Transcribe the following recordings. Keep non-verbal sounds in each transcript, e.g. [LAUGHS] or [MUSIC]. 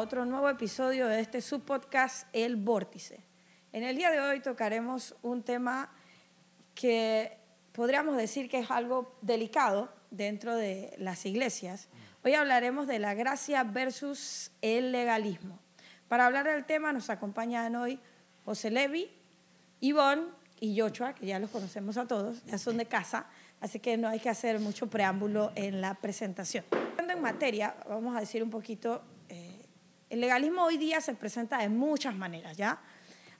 otro nuevo episodio de este subpodcast El Vórtice. En el día de hoy tocaremos un tema que podríamos decir que es algo delicado dentro de las iglesias. Hoy hablaremos de la gracia versus el legalismo. Para hablar del tema nos acompañan hoy José Levi, Ivonne y Joshua, que ya los conocemos a todos, ya son de casa, así que no hay que hacer mucho preámbulo en la presentación. En materia, vamos a decir un poquito, el legalismo hoy día se presenta de muchas maneras, ¿ya?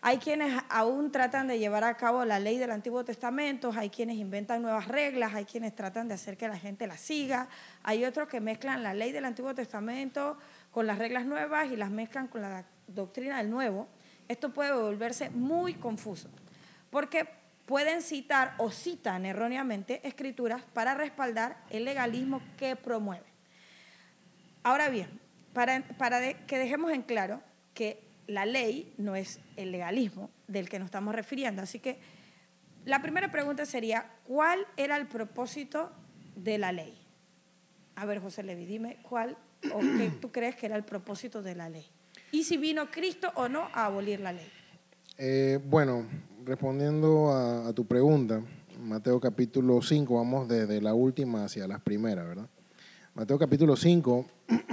Hay quienes aún tratan de llevar a cabo la ley del Antiguo Testamento, hay quienes inventan nuevas reglas, hay quienes tratan de hacer que la gente las siga, hay otros que mezclan la ley del Antiguo Testamento con las reglas nuevas y las mezclan con la doctrina del Nuevo. Esto puede volverse muy confuso, porque pueden citar o citan erróneamente escrituras para respaldar el legalismo que promueve. Ahora bien, para, para que dejemos en claro que la ley no es el legalismo del que nos estamos refiriendo. Así que la primera pregunta sería, ¿cuál era el propósito de la ley? A ver, José Levi, dime cuál o qué tú crees que era el propósito de la ley. Y si vino Cristo o no a abolir la ley. Eh, bueno, respondiendo a, tu pregunta, Mateo capítulo 5, vamos desde la última hacia las primeras, ¿verdad? Mateo capítulo 5, [CLEARS THROAT]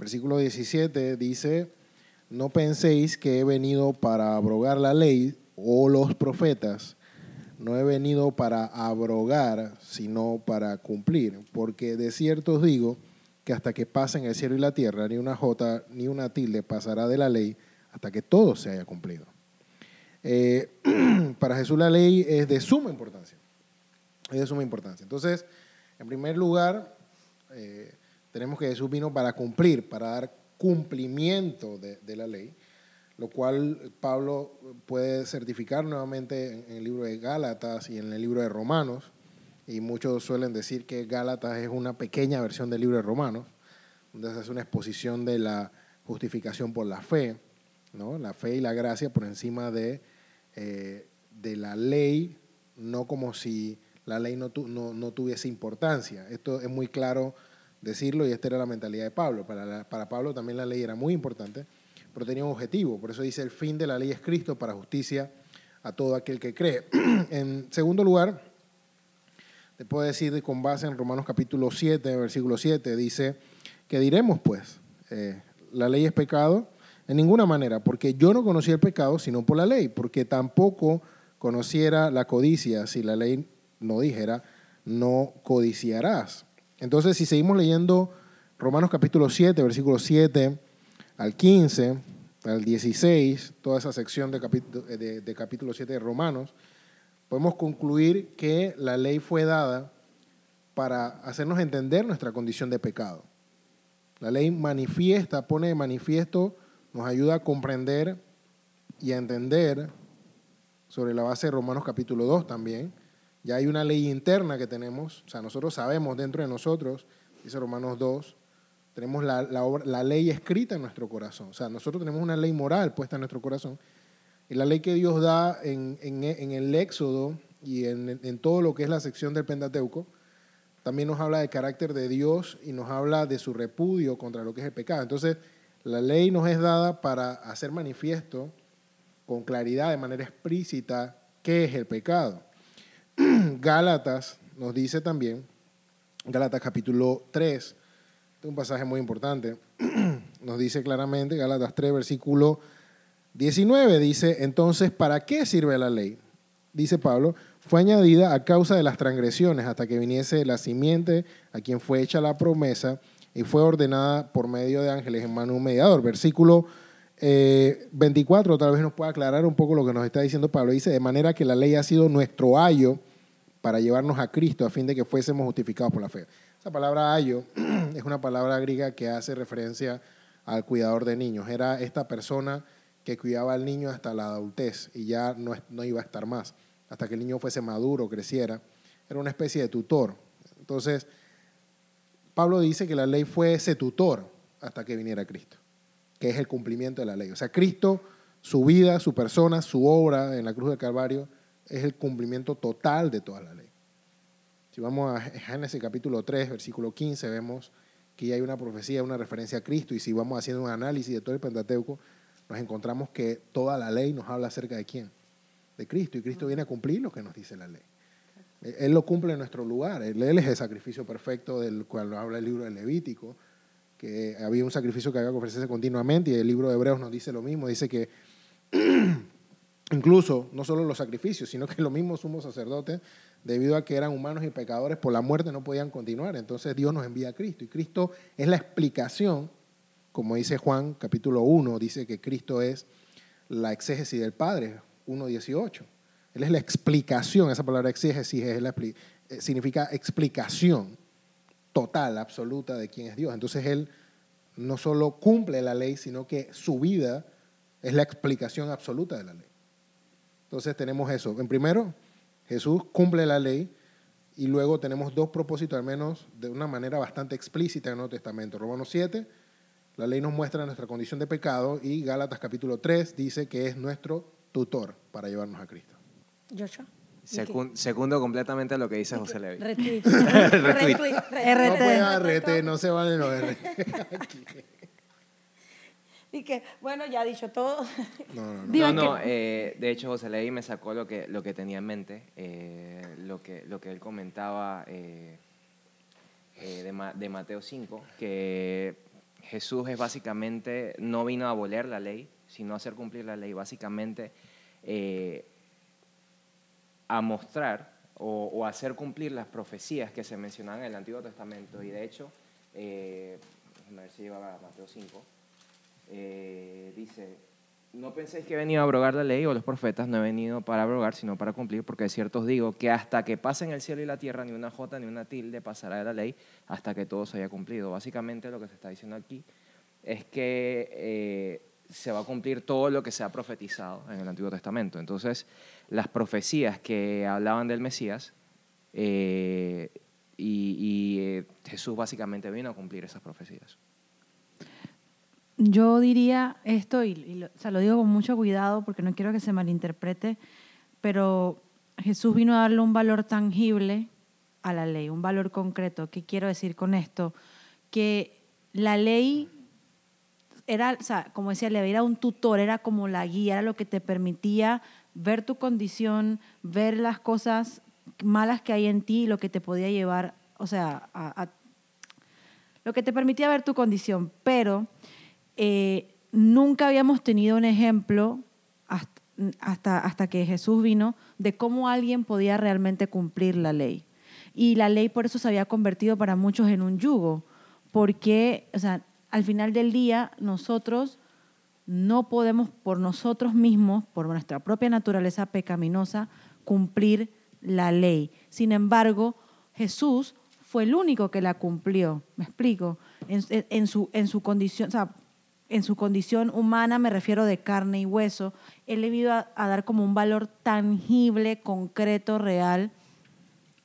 versículo 17 dice, no penséis que he venido para abrogar la ley o los profetas. No he venido para abrogar, sino para cumplir. Porque de cierto os digo que hasta que pasen el cielo y la tierra, ni una jota ni una tilde pasará de la ley hasta que todo se haya cumplido. Eh, [CLEARS THROAT] para Jesús la ley es de suma importancia. Es de suma importancia. Entonces, en primer lugar, eh, tenemos que Jesús vino para cumplir, para dar cumplimiento de, la ley, lo cual Pablo puede certificar nuevamente en, el libro de Gálatas y en el libro de Romanos, y muchos suelen decir que Gálatas es una pequeña versión del libro de Romanos, donde se hace una exposición de la justificación por la fe, ¿no? la fe y la gracia por encima de, eh, de la ley, no como si la ley no, no, no tuviese importancia. Esto es muy claro decirlo y esta era la mentalidad de Pablo. Para, para Pablo también la ley era muy importante, pero tenía un objetivo. Por eso dice, el fin de la ley es Cristo para justicia a todo aquel que cree. [CLEARS THROAT] en segundo lugar, te puedo decir con base en Romanos capítulo 7, versículo 7, dice, que diremos pues? Eh, ¿La ley es pecado? En ninguna manera, porque yo no conocí el pecado sino por la ley, porque tampoco conociera la codicia si la ley no dijera, no codiciarás. Entonces, si seguimos leyendo Romanos capítulo 7, versículo 7 al 15, al 16, toda esa sección de capítulo, de, capítulo 7 de Romanos, podemos concluir que la ley fue dada para hacernos entender nuestra condición de pecado. La ley manifiesta, pone de manifiesto, nos ayuda a comprender y a entender sobre la base de Romanos capítulo 2 también, ya hay una ley interna que tenemos, o sea, nosotros sabemos dentro de nosotros, dice Romanos 2, tenemos la, la, ley escrita en nuestro corazón. O sea, nosotros tenemos una ley moral puesta en nuestro corazón. Y la ley que Dios da en, en, en el Éxodo y en, en, todo lo que es la sección del Pentateuco, también nos habla del carácter de Dios y nos habla de su repudio contra lo que es el pecado. Entonces, la ley nos es dada para hacer manifiesto con claridad, de manera explícita, qué es el pecado. Gálatas nos dice también, Gálatas capítulo 3, este es un pasaje muy importante, [CLEARS THROAT] nos dice claramente, Gálatas 3, versículo 19, dice, entonces, ¿para qué sirve la ley? Dice Pablo, fue añadida a causa de las transgresiones hasta que viniese la simiente a quien fue hecha la promesa y fue ordenada por medio de ángeles en mano un mediador. Versículo 24 eh, tal vez nos pueda aclarar un poco lo que nos está diciendo Pablo. Dice, de manera que la ley ha sido nuestro ayo para llevarnos a Cristo a fin de que fuésemos justificados por la fe. Esa palabra ayo [CLEARS THROAT] es una palabra griega que hace referencia al cuidador de niños. Era esta persona que cuidaba al niño hasta la adultez y ya no, no iba a estar más, hasta que el niño fuese maduro, creciera. Era una especie de tutor. Entonces, Pablo dice que la ley fue ese tutor hasta que viniera Cristo, que es el cumplimiento de la ley. O sea, Cristo, su vida, su persona, su obra en la cruz del Calvario, es el cumplimiento total de toda la ley. Si vamos a Génesis capítulo 3, versículo 15, vemos aquí hay una profecía, una referencia a Cristo, y si vamos haciendo un análisis de todo el Pentateuco, nos encontramos que toda la ley nos habla acerca de quién, de Cristo, y Cristo viene a cumplir lo que nos dice la ley. Él lo cumple en nuestro lugar, Él, es el sacrificio perfecto del cual habla el libro de Levítico, que había un sacrificio que había que ofrecerse continuamente, y el libro de Hebreos nos dice lo mismo, dice que [CLEARS THROAT] incluso no solo los sacrificios, sino que [LAUGHS] los mismos sumos sacerdotes, debido a que eran humanos y pecadores, por la muerte no podían continuar. Entonces Dios nos envía a Cristo, y Cristo es la explicación, como dice Juan capítulo 1, dice que Cristo es la exégesis del Padre, 1.18. Él es la explicación, esa palabra exégesis es eh, significa explicación total, absoluta de quién es Dios. Entonces Él no solo cumple la ley, sino que su vida es la explicación absoluta de la ley. Entonces tenemos eso. En primero, Jesús cumple la ley y luego tenemos dos propósitos, al menos de una manera bastante explícita en el Nuevo Testamento. Romanos 7, la ley nos muestra nuestra condición de pecado y Gálatas capítulo 3 dice que es nuestro tutor para llevarnos a Cristo. Joshua. segundo completamente lo que dice José Levi. Retweet. [LAUGHS] Retweet. No puede RT, no se valen los RT. [LAUGHS] Y que, bueno, ya ha dicho todo. No, no, no. Eh, de hecho, José Levi me sacó lo que, lo que tenía en mente, eh, lo, que, lo que él comentaba eh, de, de Mateo 5, que Jesús es básicamente, no vino a abolir la ley, sino a hacer cumplir la ley. Básicamente, a mostrar o, hacer cumplir las profecías que se mencionaban en el Antiguo Testamento. Y de hecho, eh, a ver si lleva Mateo 5, eh, dice, no penséis que he venido a abrogar la ley o los profetas, no he venido para abrogar, sino para cumplir, porque de cierto os digo que hasta que pasen el cielo y la tierra, ni una jota ni una tilde pasará de la ley hasta que todo se haya cumplido. Básicamente lo que se está diciendo aquí es que eh, se va a cumplir todo lo que se ha profetizado en el Antiguo Testamento. Entonces, las profecías que hablaban del Mesías, eh, y, Jesús básicamente vino a cumplir esas profecías. Yo diría esto, y, lo digo con mucho cuidado porque no quiero que se malinterprete, pero Jesús vino a darle un valor tangible a la ley, un valor concreto. ¿Qué quiero decir con esto? Que la ley era, o sea, como decía, le era un tutor, era como la guía, era lo que te permitía ver tu condición, ver las cosas malas que hay en ti, lo que te podía llevar, o sea, a, lo que te permitía ver tu condición. Pero eh, nunca habíamos tenido un ejemplo hasta, hasta que Jesús vino de cómo alguien podía realmente cumplir la ley. Y la ley por eso se había convertido para muchos en un yugo, porque, o sea, al final del día nosotros no podemos por nosotros mismos, por nuestra propia naturaleza pecaminosa, cumplir la ley. Sin embargo, Jesús fue el único que la cumplió. ¿Me explico? En, su, en su condición, en su condición humana, me refiero de carne y hueso, él le vino a, dar como un valor tangible, concreto, real.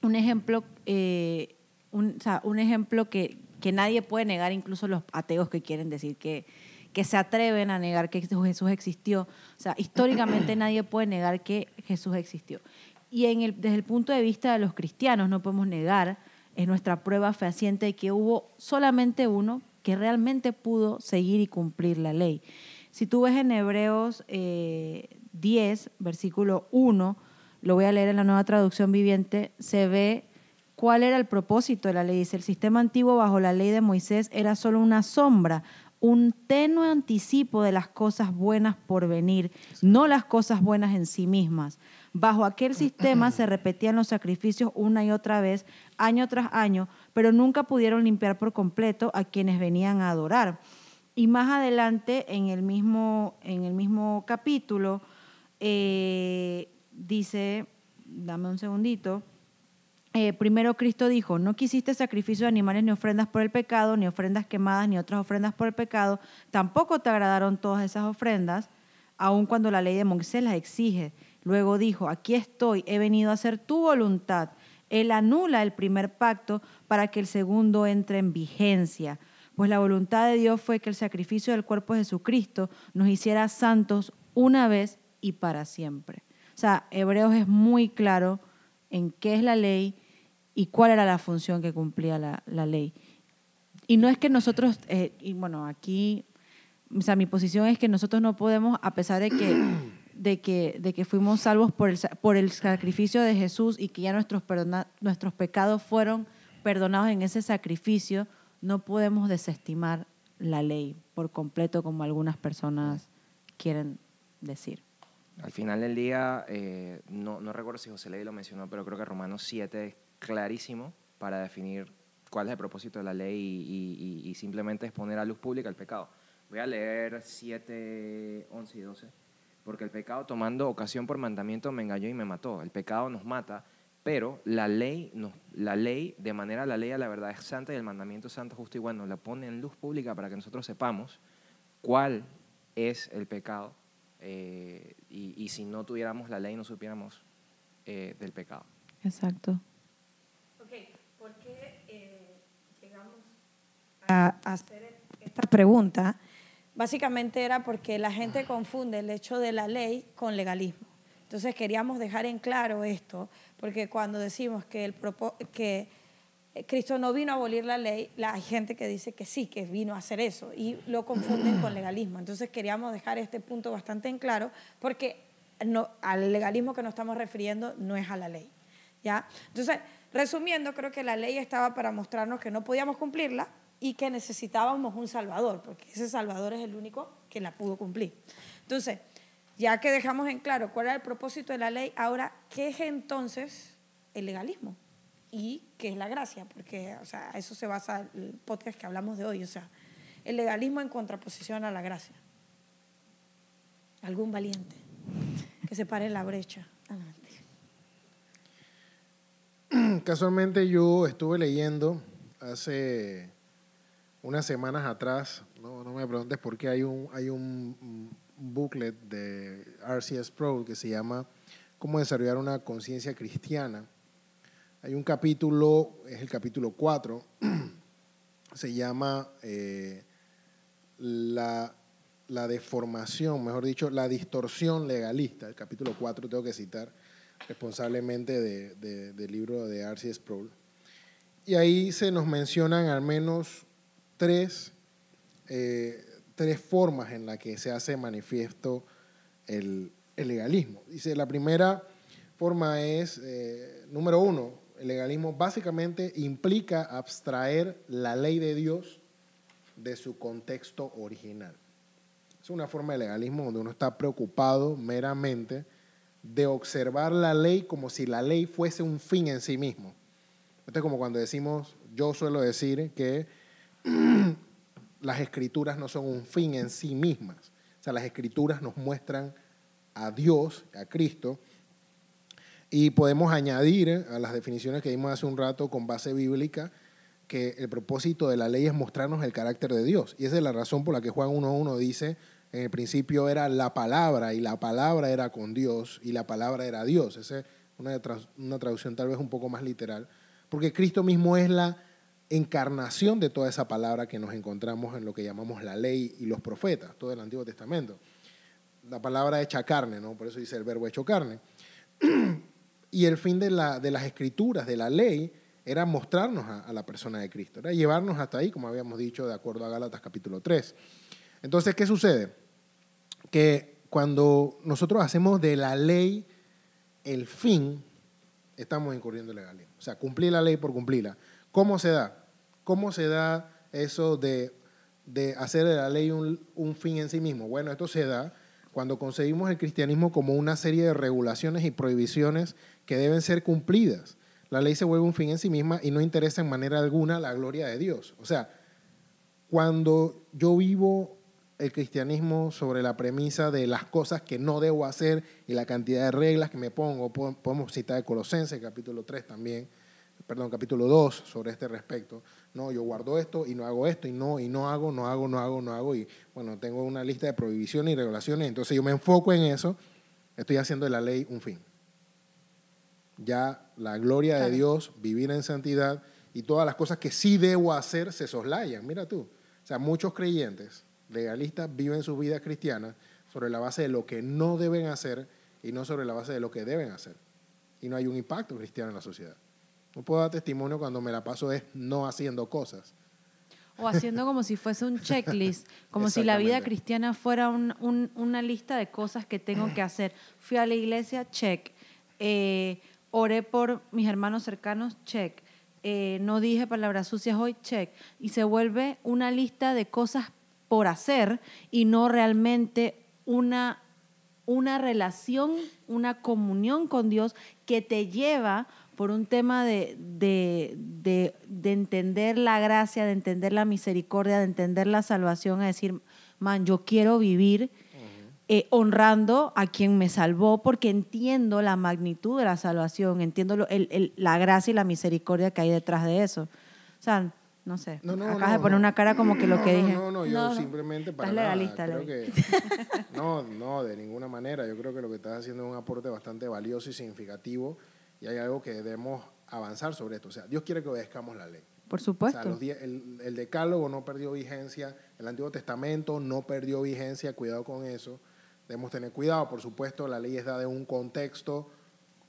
Un ejemplo, eh, un, un ejemplo que, que nadie puede negar, incluso los ateos que quieren decir que, que se atreven a negar que Jesús existió. O sea, históricamente [CLEARS THROAT] nadie puede negar que Jesús existió. Y desde el punto de vista de los cristianos no podemos negar, es nuestra prueba fehaciente que hubo solamente uno que realmente pudo seguir y cumplir la ley. Si tú ves en Hebreos 10, eh, versículo 1, lo voy a leer en la nueva traducción viviente, se ve ¿Cuál era el propósito de la ley? Dice, el sistema antiguo bajo la ley de Moisés era solo una sombra, un tenue anticipo de las cosas buenas por venir, no las cosas buenas en sí mismas. Bajo aquel sistema se repetían los sacrificios una y otra vez, año tras año, pero nunca pudieron limpiar por completo a quienes venían a adorar. Y más adelante, en el mismo, en el mismo capítulo, eh, dice, dame un segundito, eh, primero Cristo dijo, no quisiste sacrificios de animales ni ofrendas por el pecado, ni ofrendas quemadas, ni otras ofrendas por el pecado, tampoco te agradaron todas esas ofrendas, aun cuando la ley de Moisés las exige. Luego dijo, aquí estoy, he venido a hacer tu voluntad. Él anula el primer pacto para que el segundo entre en vigencia, pues la voluntad de Dios fue que el sacrificio del cuerpo de Jesucristo nos hiciera santos una vez y para siempre. O sea, Hebreos es muy claro en qué es la ley, y cuál era la función que cumplía la, ley. Y no es que nosotros, eh, y bueno, aquí, o sea, mi posición es que nosotros no podemos, a pesar de que, [CLEARS THROAT] de que, de que fuimos salvos por el, por el sacrificio de Jesús y que ya nuestros, perdona- nuestros pecados fueron perdonados en ese sacrificio, no podemos desestimar la ley por completo como algunas personas quieren decir. Al final del día, eh, no, no recuerdo si José Ley lo mencionó, pero creo que Romanos 7 es clarísimo para definir cuál es el propósito de la ley y, y- y simplemente es poner a luz pública el pecado. Voy a leer 7, 11 y 12. Porque el pecado tomando ocasión por mandamiento me engañó y me mató. El pecado nos mata, pero la ley, nos, la ley, de manera la ley a la verdad es santa y el mandamiento es santo, justo y bueno, la pone en luz pública para que nosotros sepamos cuál es el pecado eh, y, y si no tuviéramos la ley no supiéramos eh, del pecado. Exacto. Ok, ¿por qué eh, llegamos a a hacer esta pregunta? Básicamente era porque la gente confunde el hecho de la ley con legalismo. Entonces queríamos dejar en claro esto, porque cuando decimos que, el que Cristo no vino a abolir la ley, la, hay gente que dice que sí, que vino a hacer eso, y lo confunden con legalismo. Entonces queríamos dejar este punto bastante en claro, porque no, al legalismo que nos estamos refiriendo no es a la ley. ¿ya? Entonces, resumiendo, creo que la ley estaba para mostrarnos que no podíamos cumplirla y que necesitábamos un Salvador, porque ese Salvador es el único que la pudo cumplir. Entonces, ya que dejamos en claro cuál era el propósito de la ley, ahora, ¿qué es entonces el legalismo? ¿Y qué es la gracia? Porque, o sea, eso se basa el podcast que hablamos de hoy, o sea, el legalismo en contraposición a la gracia. Algún valiente que se pare la brecha. [CLEARS THROAT] Casualmente yo estuve leyendo hace unas semanas atrás, no, no me preguntes por qué hay un, hay un booklet de RCS Pro que se llama Cómo desarrollar una conciencia cristiana. Hay un capítulo, es el capítulo 4, [CLEARS THROAT] se llama eh, la, la deformación, mejor dicho, la distorsión legalista. El capítulo 4 tengo que citar responsablemente de- de- del libro de R.C. Sproul. Y ahí se nos mencionan al menos tres, eh, tres formas en las que se hace manifiesto el, el legalismo. Dice, la primera forma es, eh, número uno, el legalismo básicamente implica abstraer la ley de Dios de su contexto original. Es una forma de legalismo donde uno está preocupado meramente de observar la ley como si la ley fuese un fin en sí mismo. Esto es como cuando decimos, yo suelo decir que [CLEARS THROAT] las escrituras no son un fin en sí mismas. O sea, las escrituras nos muestran a Dios, a Cristo, y podemos añadir a las definiciones que dimos hace un rato con base bíblica que el propósito de la ley es mostrarnos el carácter de Dios. Y esa es la razón por la que Juan 1.1 dice, en el principio era la palabra y la palabra era con Dios y la palabra era Dios. Esa es una, tra- una traducción tal vez un poco más literal, porque Cristo mismo es la encarnación de toda esa palabra que nos encontramos en lo que llamamos la ley y los profetas, todo el Antiguo Testamento. La palabra hecha carne, ¿no? Por eso dice el verbo hecho carne. [CLEARS THROAT] Y el fin de, la- de las escrituras, de la ley, era mostrarnos a, la persona de Cristo, era llevarnos hasta ahí, como habíamos dicho, de acuerdo a Gálatas capítulo 3. Entonces, ¿qué sucede? Que cuando nosotros hacemos de la ley el fin, estamos incurriendo en legalismo. O sea, cumplir la ley por cumplirla. ¿Cómo se da? ¿Cómo se da eso de, de hacer de la ley un, un fin en sí mismo? Bueno, esto se da cuando concebimos el cristianismo como una serie de regulaciones y prohibiciones que deben ser cumplidas. La ley se vuelve un fin en sí misma y no interesa en manera alguna la gloria de Dios. O sea, cuando yo vivo el cristianismo sobre la premisa de las cosas que no debo hacer y la cantidad de reglas que me pongo, po- podemos citar de Colosenses, capítulo 3 también, perdón, capítulo 2 sobre este respecto. No, yo guardo esto y no hago esto y no, y no hago, no hago, no hago, no hago. Y bueno, tengo una lista de prohibiciones y regulaciones, entonces yo me enfoco en eso, estoy haciendo de la ley un fin. Ya la gloria de. Dios, vivir en santidad y todas las cosas que sí debo hacer se soslayan. Mira tú. O sea, muchos creyentes legalistas viven sus vidas cristianas sobre la base de lo que no deben hacer y no sobre la base de lo que deben hacer. Y no hay un impacto cristiano en la sociedad. No puedo dar testimonio cuando me la paso es no haciendo cosas. O haciendo como si fuese un checklist, como si la vida cristiana fuera un- un- una lista de cosas que tengo que hacer. Fui a la iglesia, check. Eh, oré por mis hermanos cercanos, check. Eh, no dije palabras sucias hoy, check. Y se vuelve una lista de cosas por hacer y no realmente una, una relación, una comunión con Dios que te lleva por un tema de, de, de- de entender la gracia, de entender la misericordia, de entender la salvación, a decir, man, yo quiero vivir eh, honrando a quien me salvó porque entiendo la magnitud de la salvación, entiendo lo- el- el- la gracia y la misericordia que hay detrás de eso. O sea, no sé, No, no, acabas no, de poner no. una cara como que lo no, que dije. No, no, yo simplemente para Estás nada, legalista, creo Levi. que [LAUGHS] no, no, de ninguna manera. Yo creo que lo que estás haciendo es un aporte bastante valioso y significativo y hay algo que debemos avanzar sobre esto. O sea, Dios quiere que obedezcamos la ley. Por O supuesto. sea, los die- el, el decálogo no perdió vigencia, el Antiguo Testamento no perdió vigencia, cuidado con eso. Debemos tener cuidado, por supuesto, la ley es dada en un contexto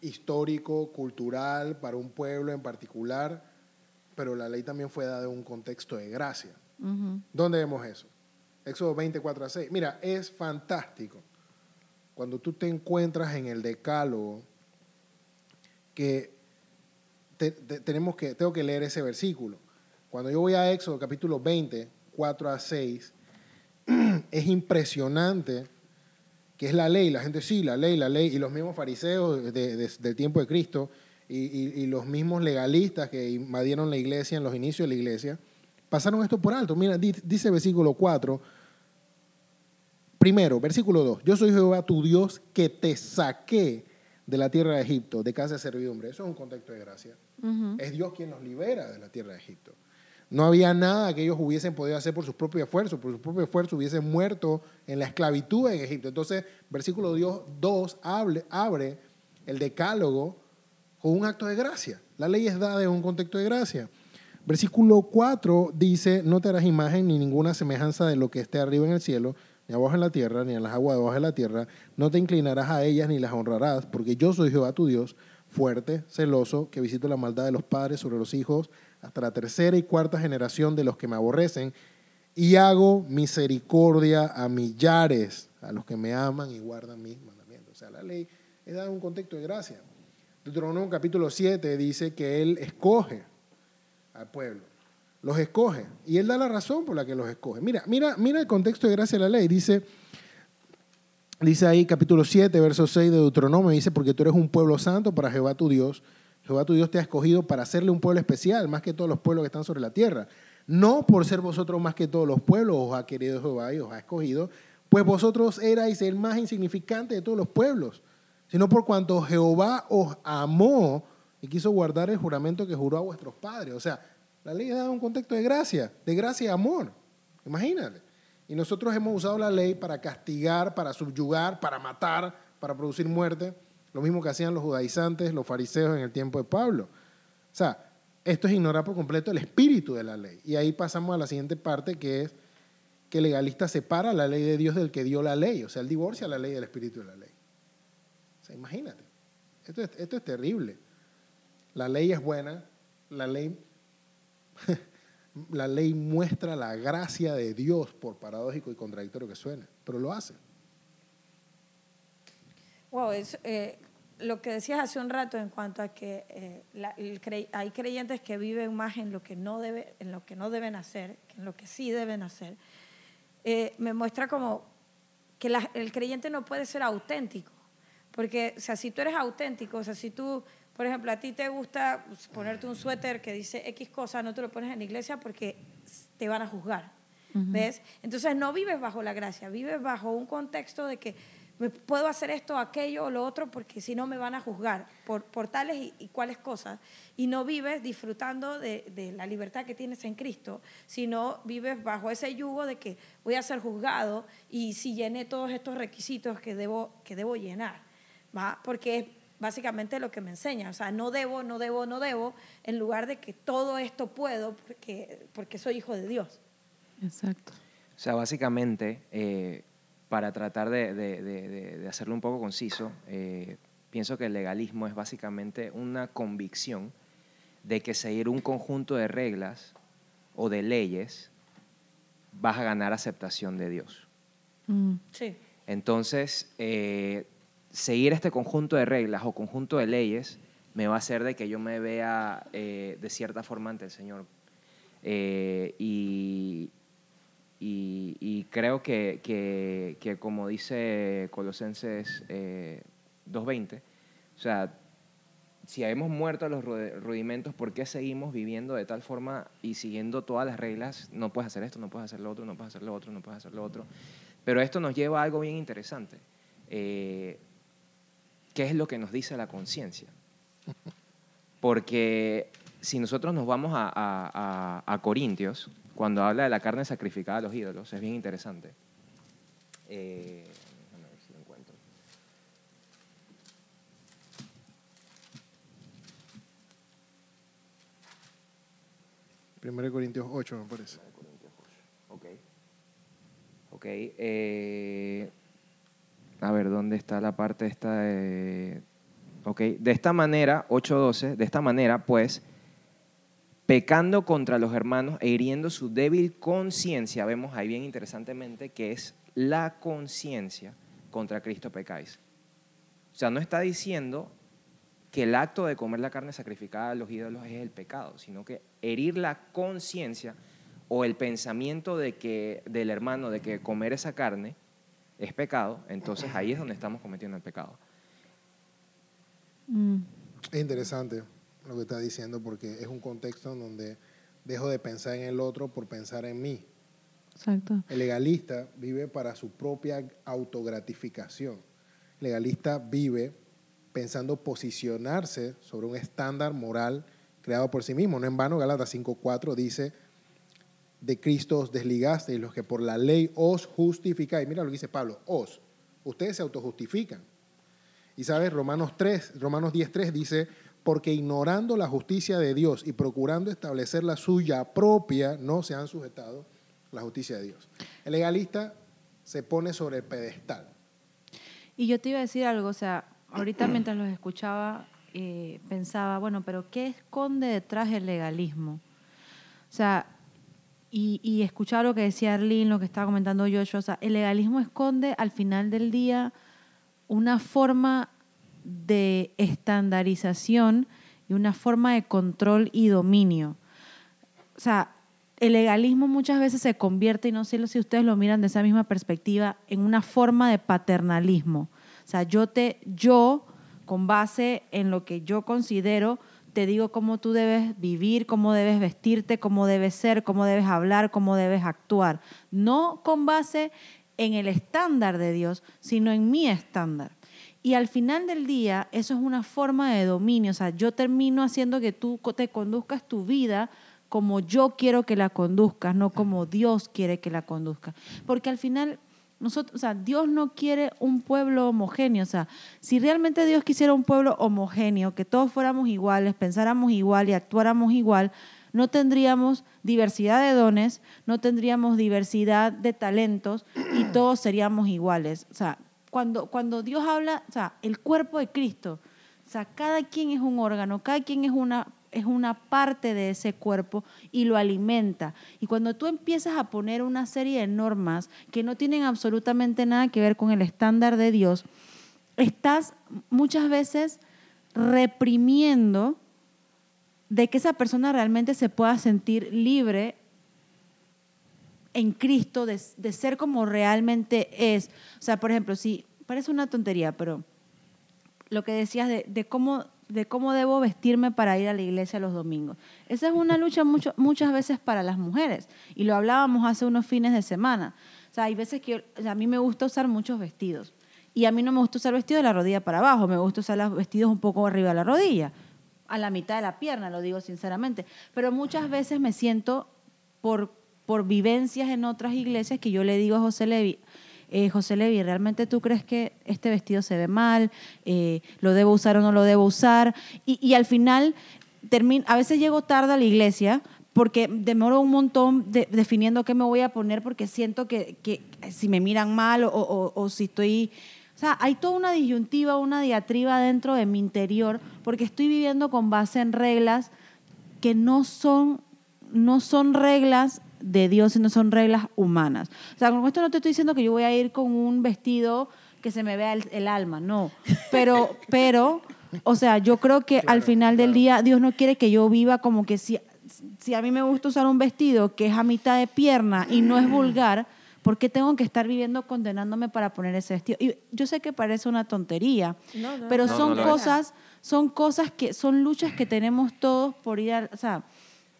histórico, cultural, para un pueblo en particular, pero la ley también fue dada en un contexto de gracia. ¿Dónde vemos eso? Éxodo 24 a 6. Mira, es fantástico cuando tú te encuentras en el decálogo que te- te- tenemos que, tengo que leer ese versículo. Cuando yo voy a Éxodo capítulo 20, 4 a 6, [CLEARS THROAT] es impresionante que es la ley. La gente, sí, la ley, la ley. Y los mismos fariseos de- de- del tiempo de Cristo y, y- los mismos legalistas que invadieron la iglesia en los inicios de la iglesia, pasaron esto por alto. Mira, di- dice versículo 4. Primero, versículo 2. Yo soy Jehová tu Dios que te saqué de la tierra de Egipto, de casa de servidumbre. Eso es un contexto de gracia. Es Dios quien nos libera de la tierra de Egipto. No había nada que ellos hubiesen podido hacer por sus propios esfuerzos. Por su propio esfuerzo hubiesen muerto en la esclavitud en Egipto. Entonces, versículo 2 abre, abre el decálogo con un acto de gracia. La ley es dada en un contexto de gracia. Versículo 4 dice, no te harás imagen ni ninguna semejanza de lo que esté arriba en el cielo, ni abajo en la tierra, ni en las aguas debajo de la tierra. No te inclinarás a ellas ni las honrarás, porque yo soy Jehová tu Dios, fuerte, celoso, que visito la maldad de los padres sobre los hijos hasta la tercera y cuarta generación de los que me aborrecen, y hago misericordia a millares, a los que me aman y guardan mis mandamientos. O sea, la ley es en un contexto de gracia. Deuteronomio capítulo 7 dice que Él escoge al pueblo. Los escoge. Y Él da la razón por la que los escoge. Mira, mira, mira el contexto de gracia de la ley. Dice, dice ahí capítulo 7, verso 6 de Deuteronomio, dice, porque tú eres un pueblo santo para Jehová tu Dios. Jehová tu Dios te ha escogido para hacerle un pueblo especial, más que todos los pueblos que están sobre la tierra. No por ser vosotros más que todos los pueblos, os ha querido Jehová y os ha escogido, pues vosotros erais el más insignificante de todos los pueblos, sino por cuanto Jehová os amó y quiso guardar el juramento que juró a vuestros padres. O sea, la ley da un contexto de gracia, de gracia y amor. Imagínate. Y nosotros hemos usado la ley para castigar, para subyugar, para matar, para producir muerte. Lo mismo que hacían los judaizantes, los fariseos en el tiempo de Pablo. O sea, esto es ignorar por completo el espíritu de la ley. Y ahí pasamos a la siguiente parte, que es que el legalista separa la ley de Dios del que dio la ley. O sea, él divorcia la ley del espíritu de la ley. O sea, imagínate. Esto es, esto es terrible. La ley es buena, la ley, [LAUGHS] la ley muestra la gracia de Dios, por paradójico y contradictorio que suene, pero lo hace. Wow, es, eh, lo que decías hace un rato en cuanto a que eh, hay creyentes que viven más en lo que no, debe, en lo que no deben hacer que en lo que sí deben hacer, eh, me muestra como que el creyente no puede ser auténtico. Porque, o sea, si tú eres auténtico, o sea, si tú, por ejemplo, a ti te gusta ponerte un suéter que dice X cosa, no te lo pones en la iglesia porque te van a juzgar. ¿Ves? Entonces no vives bajo la gracia, vives bajo un contexto de que me puedo hacer esto, aquello o lo otro porque si no me van a juzgar por, por tales y, y cuales cosas. Y no vives disfrutando de, de la libertad que tienes en Cristo, sino vives bajo ese yugo de que voy a ser juzgado y si llené todos estos requisitos que debo, que debo llenar. ¿va? Porque es básicamente lo que me enseña. O sea, no debo, no debo, no debo, en lugar de que todo esto puedo porque, porque soy hijo de Dios. Exacto. O sea, básicamente, eh, para tratar de, de- de- de- de hacerlo un poco conciso, eh, pienso que el legalismo es básicamente una convicción de que seguir un conjunto de reglas o de leyes vas a ganar aceptación de Dios. Mm. Sí. Entonces, eh, seguir este conjunto de reglas o conjunto de leyes me va a hacer de que yo me vea eh, de cierta forma ante el Señor. Eh, y, y- creo que, que- que como dice Colosenses eh, 2.20, o sea, si hemos muerto a los ru- rudimentos, ¿por qué seguimos viviendo de tal forma y siguiendo todas las reglas? No puedes hacer esto, no puedes hacer lo otro, no puedes hacer lo otro, no puedes hacer lo otro. Pero esto nos lleva a algo bien interesante. Eh, ¿Qué es lo que nos dice la conciencia? Porque si nosotros nos vamos a, a- a- a Corintios, cuando habla de la carne sacrificada a los ídolos, es bien interesante. Eh, ver si lo encuentro. 1 Corintios 8, me parece. Ok. Ok. eh, a ver, ¿dónde está la parte esta de... Ok. De esta manera, 8.12, de esta manera, pues, pecando contra los hermanos e hiriendo su débil conciencia, vemos ahí bien interesantemente que es la conciencia contra Cristo pecáis. O sea, no está diciendo que el acto de comer la carne sacrificada a los ídolos es el pecado, sino que herir la conciencia o el pensamiento de que del hermano de que comer esa carne es pecado, entonces ahí es donde estamos cometiendo el pecado. Mm. Es interesante lo que está diciendo porque es un contexto en donde dejo de pensar en el otro por pensar en mí. Exacto. El legalista vive para su propia autogratificación. El legalista vive pensando posicionarse sobre un estándar moral creado por sí mismo. No en vano, Gálatas 5.4 dice, de Cristo os desligasteis los que por la ley os justificáis. Mira lo que dice Pablo, os. Ustedes se autojustifican. Y sabes, Romanos 3, Romanos 10.3 dice, porque ignorando la justicia de Dios y procurando establecer la suya propia, no se han sujetado a la justicia de Dios. El legalista se pone sobre el pedestal. Y yo te iba a decir algo, o sea, ahorita [CLEARS THROAT] mientras los escuchaba, eh, pensaba, bueno, pero ¿qué esconde detrás el legalismo? O sea, y, y escuchaba lo que decía Arlene, lo que estaba comentando Joshua, o sea, el legalismo esconde al final del día una forma de estandarización y una forma de control y dominio. O sea, el legalismo muchas veces se convierte, y no sé si ustedes lo miran de esa misma perspectiva, en una forma de paternalismo. O sea, yo te, yo, con base en lo que yo considero, te digo cómo tú debes vivir, cómo debes vestirte, cómo debes ser, cómo debes hablar, cómo debes actuar. No con base en el estándar de Dios, sino en mi estándar. Y al final del día, eso es una forma de dominio. O sea, yo termino haciendo que tú te conduzcas tu vida como yo quiero que la conduzcas, no como Dios quiere que la conduzca. Porque al final, nosotros, o sea, Dios no quiere un pueblo homogéneo. O sea, si realmente Dios quisiera un pueblo homogéneo, que todos fuéramos iguales, pensáramos igual y actuáramos igual, no tendríamos diversidad de dones, no tendríamos diversidad de talentos y [CLEARS THROAT] todos seríamos iguales. O sea, cuando, cuando Dios habla, o sea, el cuerpo de Cristo, o sea, cada quien es un órgano, cada quien es una, es una parte de ese cuerpo y lo alimenta. Y cuando tú empiezas a poner una serie de normas que no tienen absolutamente nada que ver con el estándar de Dios, estás muchas veces reprimiendo de que esa persona realmente se pueda sentir libre en Cristo, de, de ser como realmente es. O sea, por ejemplo, si parece una tontería, pero lo que decías de, de cómo, de cómo debo vestirme para ir a la iglesia los domingos. Esa es una lucha mucho, muchas veces para las mujeres. Y lo hablábamos hace unos fines de semana. O sea, hay veces que yo- a mí me gusta usar muchos vestidos. Y a mí no me gusta usar vestido de la rodilla para abajo, me gusta usar los vestidos un poco arriba de la rodilla, a la mitad de la pierna, lo digo sinceramente. Pero muchas veces me siento por, por vivencias en otras iglesias que yo le digo a José Levi, eh, José Levi, ¿realmente tú crees que este vestido se ve mal? Eh, ¿Lo debo usar o no lo debo usar? Y, al final, termino, a veces llego tarde a la iglesia porque demoro un montón de- definiendo qué me voy a poner porque siento que, si me miran mal o, o- o si estoy... O sea, hay toda una disyuntiva, una diatriba dentro de mi interior porque estoy viviendo con base en reglas que no son, no son reglas de Dios, sino son reglas humanas. O sea, con esto no te estoy diciendo que yo voy a ir con un vestido que se me vea el, el alma, no. Pero, [LAUGHS] pero, o sea, yo creo que al final del día Dios no quiere que yo viva como que si, si a mí me gusta usar un vestido que es a mitad de pierna y no es vulgar, ¿por qué tengo que estar viviendo condenándome para poner ese vestido? Y yo sé que parece una tontería, No, no, pero no, son no cosas, son cosas que son luchas que tenemos todos por ir, a- o sea,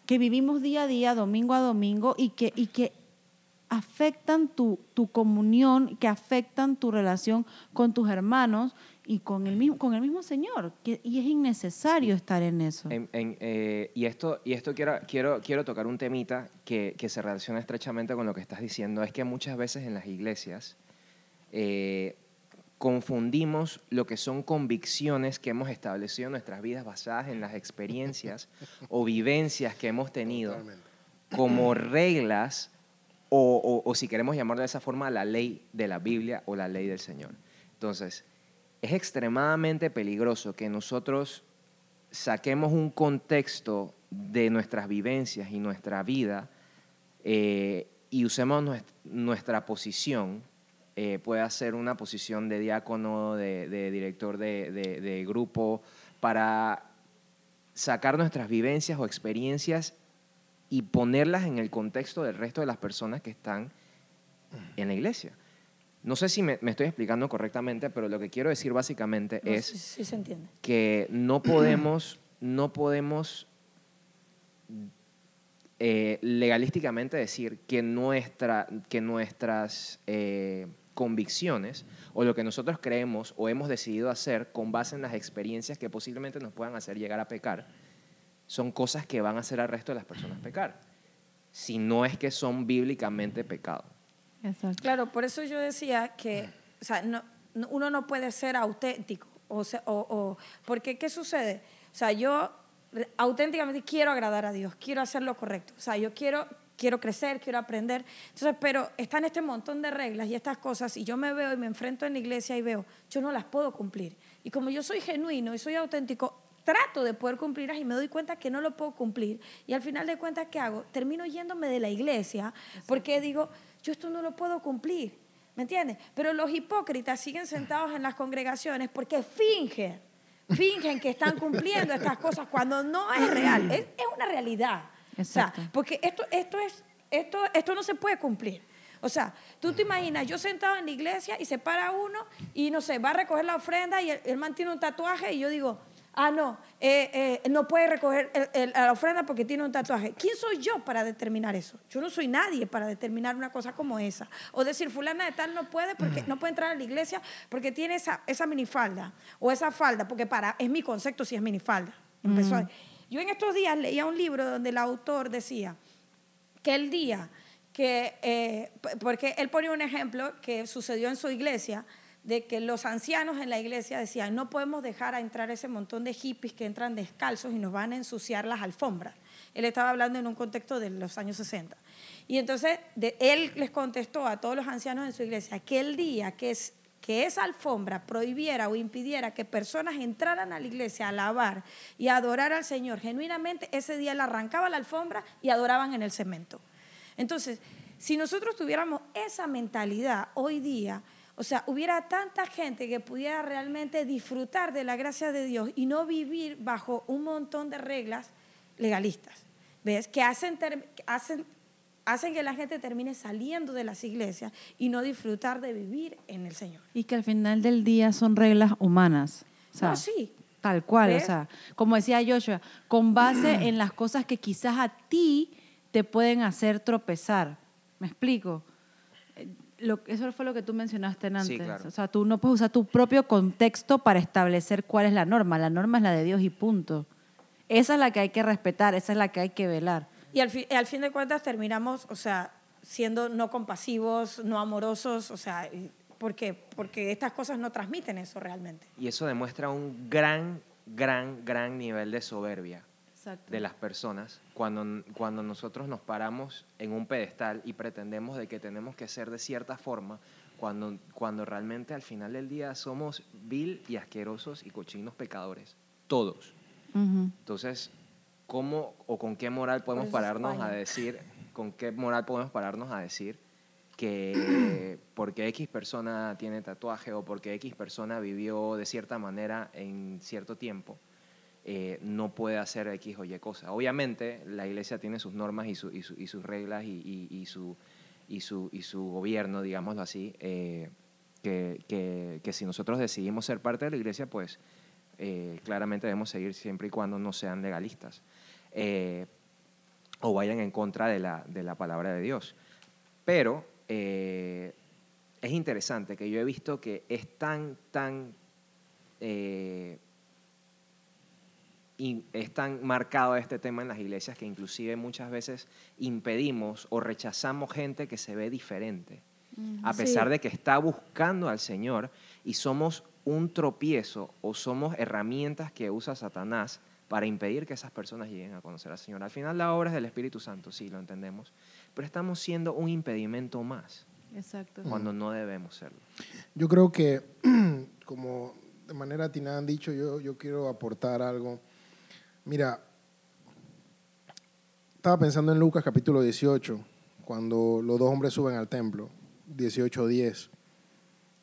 que vivimos día a día, domingo a domingo y que y que afectan tu, tu comunión, que afectan tu relación con tus hermanos y con el mismo, con el mismo Señor. Y es innecesario estar en eso. Eh, y esto, y esto quiero, quiero, quiero tocar un temita que, que se relaciona estrechamente con lo que estás diciendo. Es que muchas veces en las iglesias eh, confundimos lo que son convicciones que hemos establecido en nuestras vidas basadas en las experiencias [LAUGHS] o vivencias que hemos tenido como reglas o, o- o si queremos llamarlo de esa forma, la ley de la Biblia o la ley del Señor. Entonces, es extremadamente peligroso que nosotros saquemos un contexto de nuestras vivencias y nuestra vida eh, y usemos nues- nuestra posición, eh, puede ser una posición de diácono, de, de director de, de- de grupo, para sacar nuestras vivencias o experiencias y ponerlas en el contexto del resto de las personas que están en la iglesia. No sé si me, me estoy explicando correctamente, pero lo que quiero decir básicamente No, es sí, sí se entiende. que no [CLEARS THROAT] podemos, no podemos eh, legalísticamente decir que, nuestra, que nuestras eh, convicciones o lo que nosotros creemos o hemos decidido hacer con base en las experiencias que posiblemente nos puedan hacer llegar a pecar, son cosas que van a hacer al resto de las personas pecar, si no es que son bíblicamente pecado. Exacto. Claro, por eso yo decía que o sea, no- no- uno no puede ser auténtico. O sea, o, o- porque, ¿qué sucede? O sea, yo auténticamente quiero agradar a Dios, quiero hacer lo correcto. O sea, yo quiero, quiero crecer, quiero aprender. Entonces, pero están este montón de reglas y estas cosas, y yo me veo y me enfrento en la iglesia y veo, yo no las puedo cumplir. Y como yo soy genuino y soy auténtico, trato de poder cumplirlas y me doy cuenta que no lo puedo cumplir. Y al final de cuentas, ¿qué hago? Termino yéndome de la iglesia porque digo, yo esto no lo puedo cumplir. ¿Me entiendes? Pero los hipócritas siguen sentados en las congregaciones porque fingen, fingen que están cumpliendo estas cosas cuando no es real, es, es una realidad. O sea, porque esto, esto, es, esto, esto no se puede cumplir. O sea, tú te imaginas, yo sentado en la iglesia y se para uno y no sé, va a recoger la ofrenda y el, el man tiene un tatuaje y yo digo, ah, no, eh, eh, no puede recoger el- el- la ofrenda porque tiene un tatuaje. ¿Quién soy yo para determinar eso? Yo no soy nadie para determinar una cosa como esa. O decir, fulana de tal no puede porque no puede entrar a la iglesia porque tiene esa, esa minifalda o esa falda, porque para, es mi concepto si es minifalda. Empezó a- Yo en estos días leía un libro donde el autor decía, que el día que, eh, porque él ponía un ejemplo que sucedió en su iglesia, de que los ancianos en la iglesia decían, no podemos dejar a entrar ese montón de hippies que entran descalzos y nos van a ensuciar las alfombras. Él estaba hablando en un contexto de los años 60. Y entonces él les contestó a todos los ancianos en su iglesia que el día que, es, que esa alfombra prohibiera o impidiera que personas entraran a la iglesia a alabar y a adorar al Señor genuinamente, ese día él arrancaba la alfombra y adoraban en el cemento. Entonces, si nosotros tuviéramos esa mentalidad hoy día, o sea, hubiera tanta gente que pudiera realmente disfrutar de la gracia de Dios y no vivir bajo un montón de reglas legalistas, ¿ves? Que hacen, hacen, hacen que la gente termine saliendo de las iglesias y no disfrutar de vivir en el Señor. Y que al final del día son reglas humanas. O sea, No, sí. Tal cual, ¿Ves? o sea, como decía Joshua, con base en las cosas que quizás a ti te pueden hacer tropezar. ¿Me explico? Eh, lo- eso fue lo que tú mencionaste antes. Sí, claro. O sea, tú no puedes usar tu propio contexto para establecer cuál es la norma. La norma es la de Dios y punto. Esa es la que hay que respetar, esa es la que hay que velar. Y al, fi- al fin de cuentas terminamos, o sea, siendo no compasivos, no amorosos, o sea, ¿por qué? Porque estas cosas no transmiten eso realmente. Y eso demuestra un gran, gran, gran nivel de soberbia Exacto. de las personas cuando, cuando nosotros nos paramos en un pedestal y pretendemos de que tenemos que ser de cierta forma cuando, cuando realmente al final del día somos vil y asquerosos y cochinos pecadores. Todos. Ujú. Entonces, ¿cómo o con qué moral podemos pararnos a decir, con qué moral podemos pararnos a decir que [CLEARS THROAT] porque X persona tiene tatuaje o porque X persona vivió de cierta manera en cierto tiempo, eh, no puede hacer X o Y cosa. Obviamente la iglesia tiene sus normas y, su- y su- y sus reglas y, y- y su, y, su, y su gobierno, digámoslo así, eh, que, que- que si nosotros decidimos ser parte de la iglesia, pues eh, claramente debemos seguir siempre y cuando no sean legalistas eh, o vayan en contra de la, de la palabra de Dios. Pero eh, es interesante que yo he visto que es tan, tan, eh, es tan marcado este tema en las iglesias que inclusive muchas veces impedimos o rechazamos gente que se ve diferente, a Sí. pesar de que está buscando al Señor y somos un tropiezo o somos herramientas que usa Satanás para impedir que esas personas lleguen a conocer al Señor. Al final la obra es del Espíritu Santo, sí, lo entendemos, pero estamos siendo un impedimento más Exacto. cuando no debemos serlo. Yo creo que, [CLEARS THROAT] como de manera atinada han dicho, yo, yo quiero aportar algo. Mira, estaba pensando en Lucas capítulo 18, cuando los dos hombres suben al templo, 18.10.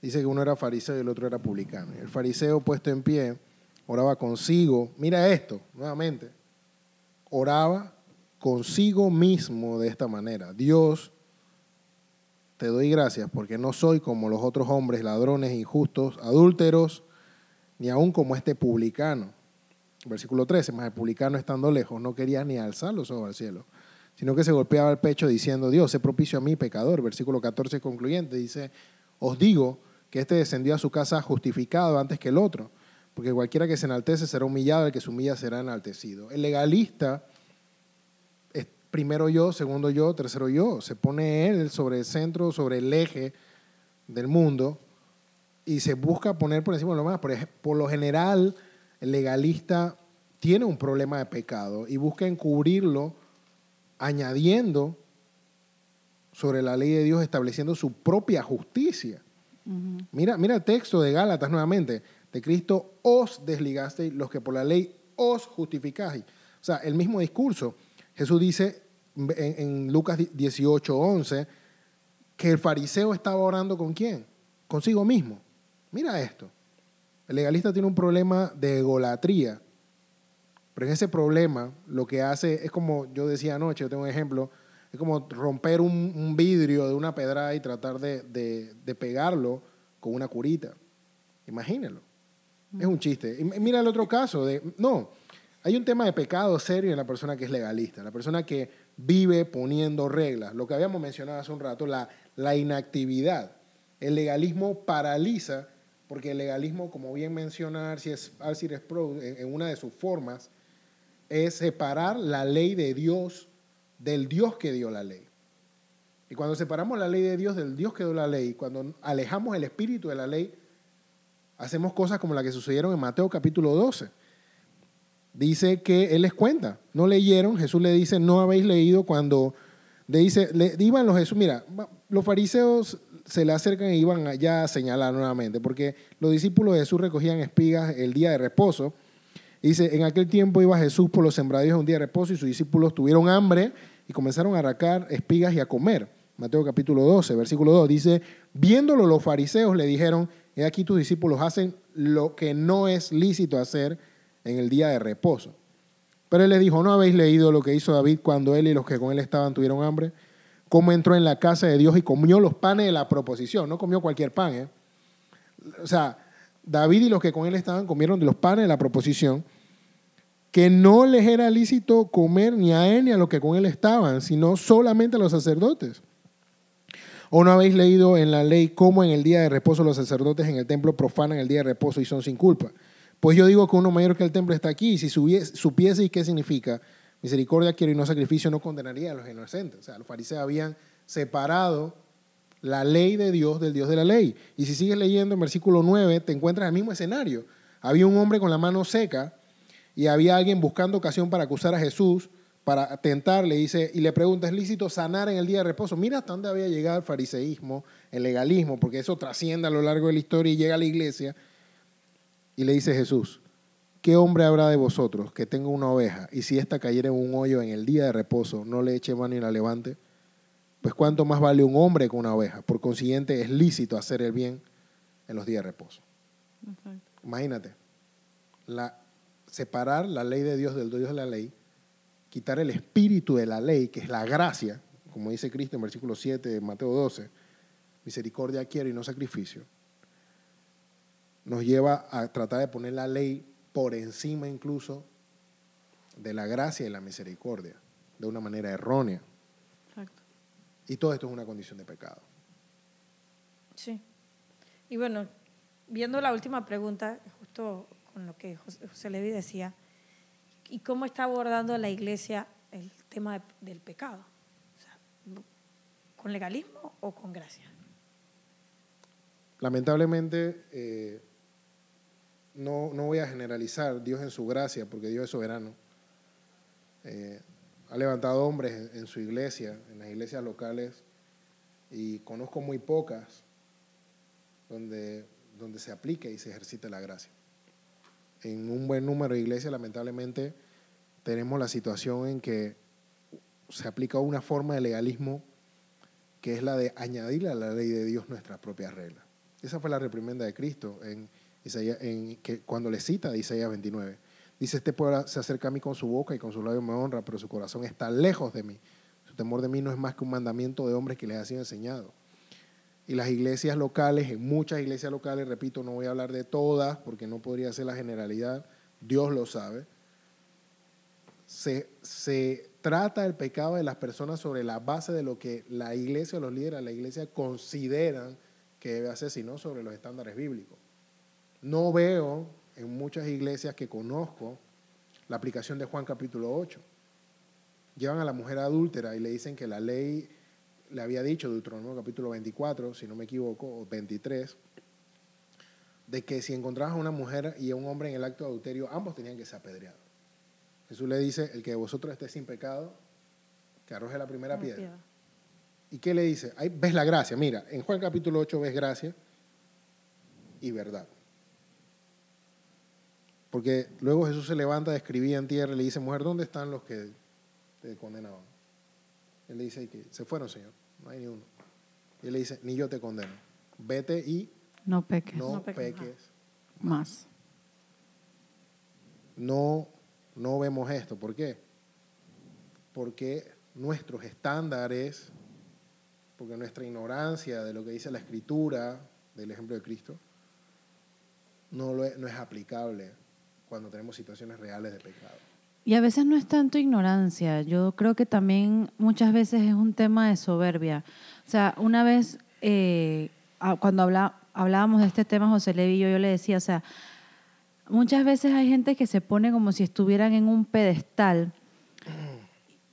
Dice que uno era fariseo y el otro era publicano. El fariseo puesto en pie oraba consigo. Mira esto, nuevamente. Oraba consigo mismo de esta manera. Dios, te doy gracias porque no soy como los otros hombres, ladrones, injustos, adúlteros, ni aun como este publicano. Versículo 13, más el publicano estando lejos no quería ni alzar los ojos al cielo, sino que se golpeaba el pecho diciendo, Dios, sé propicio a mí, pecador. Versículo 14 concluyente dice, os digo que este descendió a su casa justificado antes que el otro, porque cualquiera que se enaltece será humillado, el que se humilla será enaltecido. El legalista es primero yo, segundo yo, tercero yo. Se pone él sobre el centro, sobre el eje del mundo y se busca poner por encima de lo más. Por, por lo general, el legalista tiene un problema de pecado y busca encubrirlo añadiendo sobre la ley de Dios, estableciendo su propia justicia. Mira, mira el texto de Gálatas nuevamente. De Cristo os desligasteis los que por la ley os justificáis. O sea, el mismo discurso. Jesús dice en, Lucas 18, 11, que el fariseo estaba orando con quién? Consigo mismo. Mira esto. El legalista tiene un problema de egolatría. Pero en ese problema lo que hace es como yo decía anoche, yo tengo un ejemplo, es como romper un, un vidrio de una pedrada y tratar de, de- de pegarlo con una curita. Imagínenlo. Es un chiste. Mira el otro caso. De, no, hay un tema de pecado serio en la persona que es legalista, la persona que vive poniendo reglas. Lo que habíamos mencionado hace un rato, la, inactividad. El legalismo paraliza, porque el legalismo, como bien menciona Arcis Arcis Sproul en, en una de sus formas, es separar la ley de Dios del Dios que dio la ley. Y cuando separamos la ley de Dios del Dios que dio la ley, cuando alejamos el espíritu de la ley, hacemos cosas como las que sucedieron en Mateo capítulo 12. Dice que Él les cuenta, no leyeron, Jesús le dice, no habéis leído cuando le dice, iban los Jesús, mira, los fariseos se le acercan y iban allá a señalar nuevamente, porque los discípulos de Jesús recogían espigas el día de reposo. Dice, en aquel tiempo iba Jesús por los sembradíos un día de reposo y sus discípulos tuvieron hambre y comenzaron a arrancar espigas y a comer. Mateo capítulo 12, versículo 2, dice, viéndolo los fariseos le dijeron, he aquí tus discípulos hacen lo que no es lícito hacer en el día de reposo. Pero él les dijo, ¿no habéis leído lo que hizo David cuando él y los que con él estaban tuvieron hambre? Cómo entró en la casa de Dios y comió los panes de la proposición, no comió cualquier pan, ¿eh? O sea, David y los que con él estaban comieron de los panes de la proposición, que no les era lícito comer ni a él ni a los que con él estaban, sino solamente a los sacerdotes. ¿O no habéis leído en la ley cómo en el día de reposo los sacerdotes en el templo profanan el día de reposo y son sin culpa? Pues yo digo que uno mayor que el templo está aquí, y si supieseis qué significa, misericordia quiero y no sacrificio, no condenaría a los inocentes. O sea, los fariseos habían separado la ley de Dios del Dios de la ley. Y si sigues leyendo en versículo 9, te encuentras el mismo escenario. Había un hombre con la mano seca y había alguien buscando ocasión para acusar a Jesús, para tentarle, dice, y le pregunta, ¿es lícito sanar en el día de reposo? Mira hasta dónde había llegado el fariseísmo, el legalismo, porque eso trasciende a lo largo de la historia y llega a la iglesia. Y le dice Jesús, ¿qué hombre habrá de vosotros que tenga una oveja y si ésta cayera en un hoyo en el día de reposo, no le eche mano y la levante? Pues cuánto más vale un hombre que una oveja. Por consiguiente, es lícito hacer el bien en los días de reposo. Imagínate, la, separar la ley de Dios del Dios de la ley, quitar el espíritu de la ley, que es la gracia, como dice Cristo en versículo 7 de Mateo 12, misericordia quiero y no sacrificio, nos lleva a tratar de poner la ley por encima incluso de la gracia y la misericordia, de una manera errónea. Exacto. Y todo esto es una condición de pecado. Sí. Y bueno, viendo la última pregunta, justo con lo que José, José Levi decía, ¿y cómo está abordando la iglesia el tema de- del pecado? ¿Con legalismo o con gracia? Lamentablemente, eh, no, no voy a generalizar Dios en su gracia, porque Dios es soberano. Eh, ha levantado hombres en, en su iglesia, en las iglesias locales, y conozco muy pocas donde, donde se aplique y se ejercite la gracia. En un buen número de iglesias, lamentablemente, tenemos la situación en que se aplica una forma de legalismo que es la de añadirle a la ley de Dios nuestras propias reglas. Esa fue la reprimenda de Cristo en que cuando le cita de Isaías 29. Dice, este pueblo se acerca a mí con su boca y con su labio me honra, pero su corazón está lejos de mí. Su temor de mí no es más que un mandamiento de hombres que les ha sido enseñado. Y las iglesias locales, en muchas iglesias locales, repito, no voy a hablar de todas porque no podría ser la generalidad, Dios lo sabe, se, se trata el pecado de las personas sobre la base de lo que la iglesia los líderes de la iglesia consideran que debe hacerse, y no sobre los estándares bíblicos. No veo en muchas iglesias que conozco la aplicación de Juan capítulo 8. Llevan a la mujer adúltera y le dicen que la ley le había dicho, Deuteronomio capítulo 24, si no me equivoco, o 23, de que si encontrabas a una mujer y a un hombre en el acto de adulterio, ambos tenían que ser apedreados. Jesús le dice, el que de vosotros esté sin pecado, que arroje la primera piedra. ¿Y qué le dice? Ahí ves la gracia. Mira, en Juan capítulo 8 ves gracia y verdad. Porque luego Jesús se levanta, escribía en tierra y le dice, mujer, ¿dónde están los que te condenaban? Él le dice que se fueron, Señor, no hay ni uno. Y él le dice, ni yo te condeno. Vete y No peques no, No peques peques. más. No, no vemos esto. ¿Por qué? Porque nuestros estándares, porque nuestra ignorancia de lo que dice la Escritura, del ejemplo de Cristo, no, lo es, no es aplicable cuando tenemos situaciones reales de pecado. Y a veces no es tanto ignorancia, yo creo que también muchas veces es un tema de soberbia. O sea, una vez eh, cuando hablábamos de este tema, José Levi yo, yo le decía, o sea, muchas veces hay gente que se pone como si estuvieran en un pedestal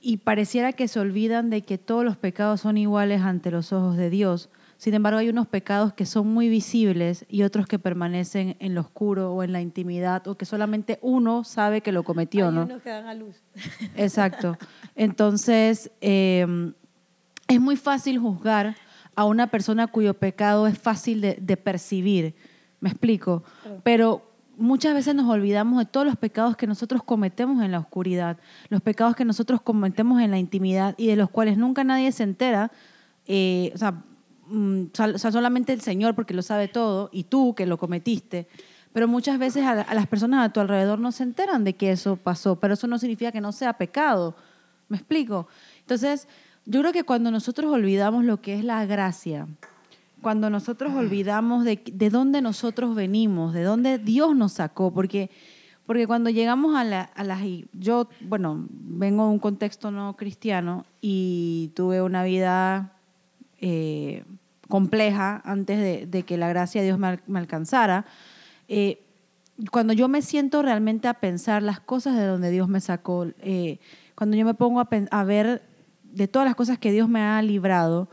y pareciera que se olvidan de que todos los pecados son iguales ante los ojos de Dios. Sin embargo, hay unos pecados que son muy visibles y otros que permanecen en lo oscuro o en la intimidad o que solamente uno sabe que lo cometió, Hay ¿no? unos que dan a luz. [LAUGHS] Exacto. Entonces, eh, es muy fácil juzgar a una persona cuyo pecado es fácil de, de percibir. ¿Me explico? Pero muchas veces nos olvidamos de todos los pecados que nosotros cometemos en la oscuridad, los pecados que nosotros cometemos en la intimidad y de los cuales nunca nadie se entera. eh, o sea, mm, o sea, solamente el Señor porque lo sabe todo y tú que lo cometiste. Pero muchas veces a, a las personas a tu alrededor no se enteran de que eso pasó, pero eso no significa que no sea pecado. ¿Me explico? Entonces, yo creo que cuando nosotros olvidamos lo que es la gracia, cuando nosotros olvidamos de, de dónde nosotros venimos, de dónde Dios nos sacó, porque, porque cuando llegamos a, la, a las... Yo, bueno, vengo de un contexto no cristiano y tuve una vida eh, compleja antes de, que la gracia de Dios me, al- me alcanzara. Eh, cuando yo me siento realmente a pensar las cosas de donde Dios me sacó, eh, cuando yo me pongo a, a ver de todas las cosas que Dios me ha librado,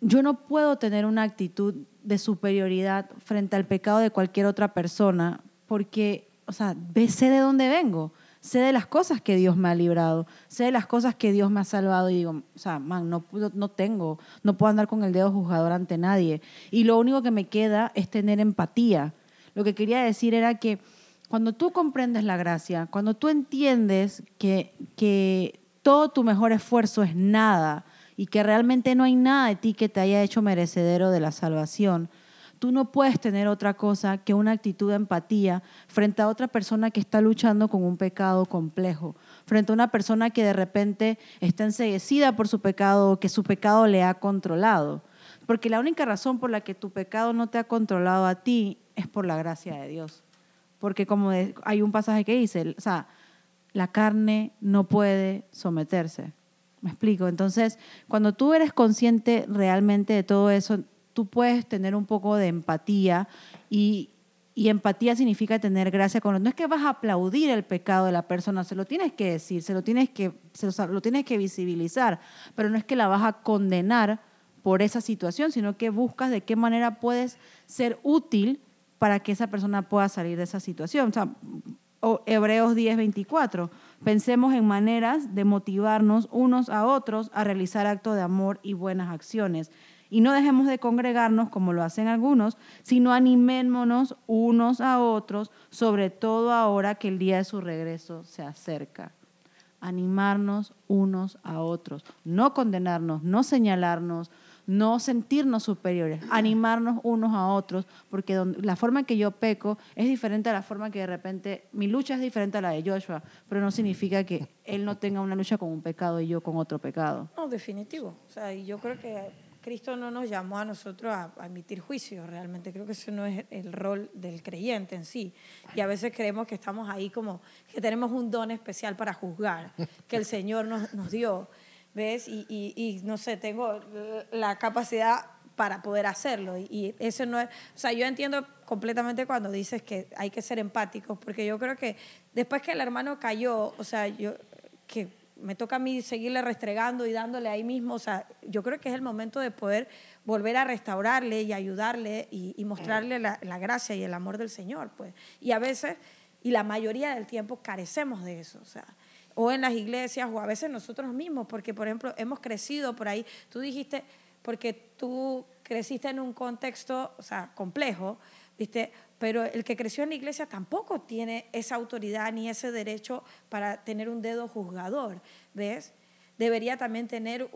yo no puedo tener una actitud de superioridad frente al pecado de cualquier otra persona porque, o sea, sé de dónde vengo, sé de las cosas que Dios me ha librado, sé de las cosas que Dios me ha salvado y digo, o sea, man, no, no tengo, no puedo andar con el dedo juzgador ante nadie. Y lo único que me queda es tener empatía. Lo que quería decir era que cuando tú comprendes la gracia, cuando tú entiendes que, que todo tu mejor esfuerzo es nada y que realmente no hay nada de ti que te haya hecho merecedero de la salvación, tú no puedes tener otra cosa que una actitud de empatía frente a otra persona que está luchando con un pecado complejo, frente a una persona que de repente está enseguecida por su pecado o que su pecado le ha controlado. Porque la única razón por la que tu pecado no te ha controlado a ti es por la gracia de Dios. Porque como hay un pasaje que dice, o sea, la carne no puede someterse. ¿Me explico? Entonces, cuando tú eres consciente realmente de todo eso, tú puedes tener un poco de empatía y, empatía significa tener gracia con No es que vas a aplaudir el pecado de la persona, se lo tienes que decir, se lo tienes que, se lo tienes que visibilizar, pero no es que la vas a condenar por esa situación, sino que buscas de qué manera puedes ser útil para que esa persona pueda salir de esa situación. O sea, Hebreos 10, 24. Pensemos en maneras de motivarnos unos a otros a realizar actos de amor y buenas acciones. Y no dejemos de congregarnos como lo hacen algunos, sino animémonos unos a otros, sobre todo ahora que el día de su regreso se acerca animarnos unos a otros, no condenarnos, no señalarnos, no sentirnos superiores, animarnos unos a otros, porque la forma en que yo peco es diferente a la forma que de repente mi lucha es diferente a la de Joshua, pero no significa que él no tenga una lucha con un pecado y yo con otro pecado. No, definitivo. O sea, yo creo que Cristo no nos llamó a nosotros a, emitir juicio, realmente creo que ese no es el rol del creyente en sí. Y a veces creemos que estamos ahí como que tenemos un don especial para juzgar, que el Señor nos, nos dio, ¿ves? Y, y, no sé, tengo la capacidad para poder hacerlo. Y, eso no es, o sea, yo entiendo completamente cuando dices que hay que ser empáticos, porque yo creo que después que el hermano cayó, o sea, yo, que me toca a mí seguirle restregando y dándole ahí mismo. O sea, yo creo que es el momento de poder volver a restaurarle y ayudarle y, mostrarle la, gracia y el amor del Señor. Pues. Y a veces, y la mayoría del tiempo, carecemos de eso. O sea, o en las iglesias o a veces nosotros mismos, porque por ejemplo hemos crecido por ahí. Tú dijiste, porque tú creciste en un contexto, o sea, complejo, ¿viste? Pero el que creció en la iglesia tampoco tiene esa autoridad ni ese derecho para tener un dedo juzgador, ¿ves? Debería también tener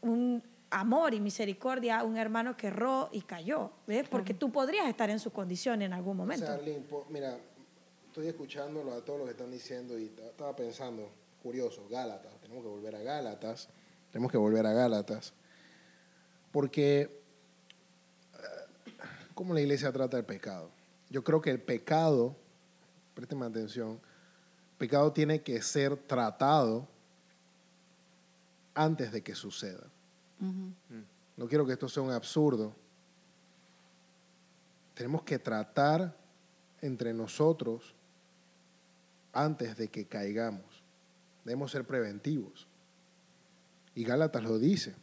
un amor y misericordia a un hermano que erró y cayó, ¿ves? Porque tú podrías estar en su condición en algún momento. O mira, estoy escuchándolo a todos lo que están diciendo y estaba pensando, curioso, Gálatas, tenemos que volver a Gálatas, tenemos que volver a Gálatas, porque eh, ¿cómo la iglesia trata el pecado? Yo creo que el pecado, présteme atención, pecado tiene que ser tratado antes de que suceda. No quiero que esto sea un absurdo. Tenemos que tratar entre nosotros antes de que caigamos. Debemos ser preventivos. Y Gálatas lo dice.